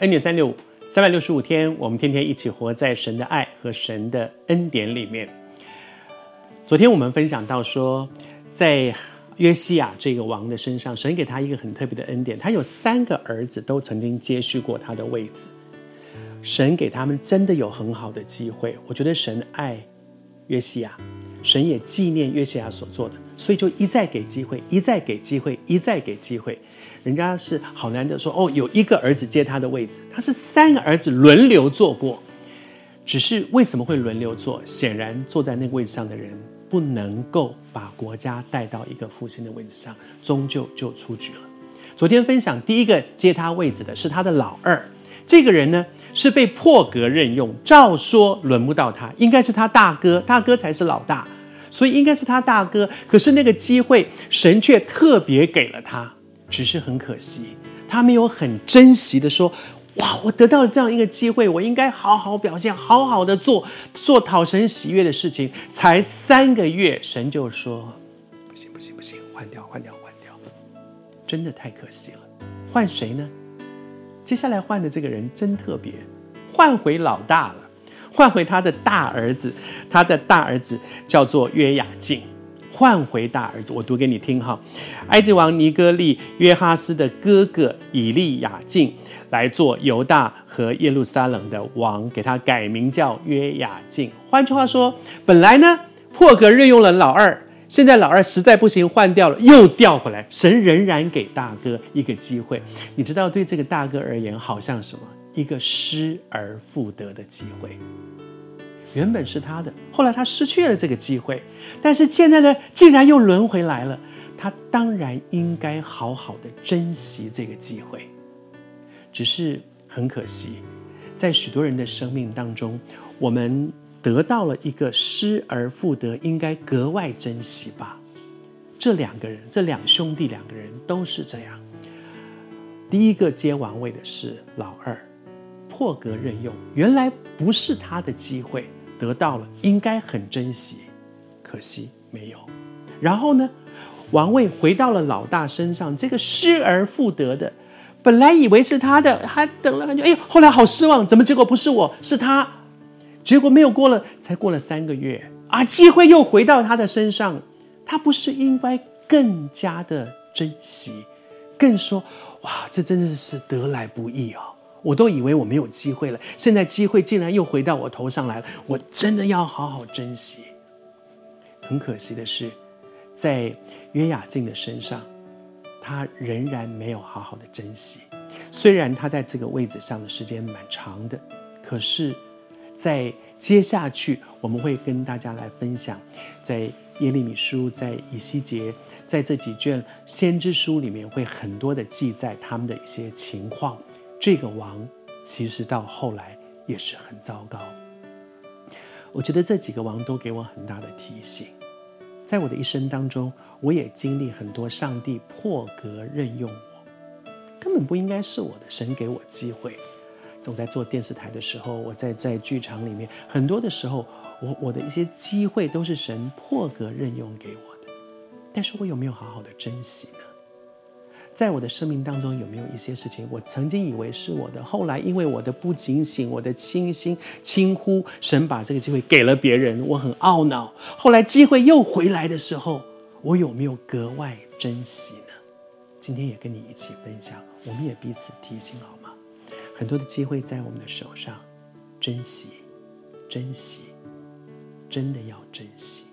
恩典三六五，三百六十五天，我们天天一起活在神的爱和神的恩典里面。昨天我们分享到说，在约西亚这个王的身上，神给他一个很特别的恩典，他有三个儿子都曾经接续过他的位置。神给他们真的有很好的机会，我觉得神爱约西亚，神也纪念约西亚所做的，所以就一再给机会，一再给机会，一再给机会。人家是好难得说哦，有一个儿子接他的位置，他是三个儿子轮流坐过，只是为什么会轮流坐？显然坐在那个位置上的人不能够把国家带到一个复兴的位置上，终究就出局了。昨天分享第一个接他位置的是他的老二。这个人呢，是被破格任用，照说轮不到他，应该是他大哥，大哥才是老大，所以应该是他大哥。可是那个机会，神却特别给了他，只是很可惜，他没有很珍惜的说：“哇，我得到了这样一个机会，我应该好好表现，好好的做，做讨神喜悦的事情。”才三个月，神就说：“不行，不行，不行，换掉，换掉，换掉，真的太可惜了。换谁呢？”接下来换的这个人真特别，换回老大了，换回他的大儿子，他的大儿子叫做约雅敬，换回大儿子，我读给你听哈。埃及王尼哥利约哈斯的哥哥以利亚敬来做犹大和耶路撒冷的王，给他改名叫约雅敬。换句话说，本来呢破格任用了老二。现在老二实在不行，换掉了，又调回来。神仍然给大哥一个机会，你知道，对这个大哥而言，好像什么？一个失而复得的机会。原本是他的，后来他失去了这个机会，但是现在呢，竟然又轮回来了。他当然应该好好的珍惜这个机会。只是很可惜，在许多人的生命当中，我们。得到了一个失而复得，应该格外珍惜吧。这两个人，这两兄弟两个人都是这样。第一个接王位的是老二，破格任用，原来不是他的机会，得到了应该很珍惜，可惜没有。然后呢，王位回到了老大身上，这个失而复得的，本来以为是他的，还等了很久，哎呦，后来好失望，怎么结果不是我，是他。结果没有过了，才过了三个月啊，机会又回到他的身上，他不是应该更加的珍惜，更说哇，这真的是得来不易哦！我都以为我没有机会了，现在机会竟然又回到我头上来了，我真的要好好珍惜。很可惜的是，在约雅敬的身上，他仍然没有好好的珍惜。虽然他在这个位置上的时间蛮长的，可是。在接下去，我们会跟大家来分享，在耶利米书、在以西结，在这几卷先知书里面，会很多的记载他们的一些情况。这个王其实到后来也是很糟糕。我觉得这几个王都给我很大的提醒，在我的一生当中，我也经历很多上帝破格任用我，根本不应该是我的，神给我机会。总在做电视台的时候，我在在剧场里面，很多的时候，我我的一些机会都是神破格任用给我的，但是我有没有好好的珍惜呢？在我的生命当中，有没有一些事情，我曾经以为是我的，后来因为我的不警醒，我的轻心轻忽，神把这个机会给了别人，我很懊恼。后来机会又回来的时候，我有没有格外珍惜呢？今天也跟你一起分享，我们也彼此提醒好吗？很多的机会在我们的手上，珍惜，珍惜，真的要珍惜。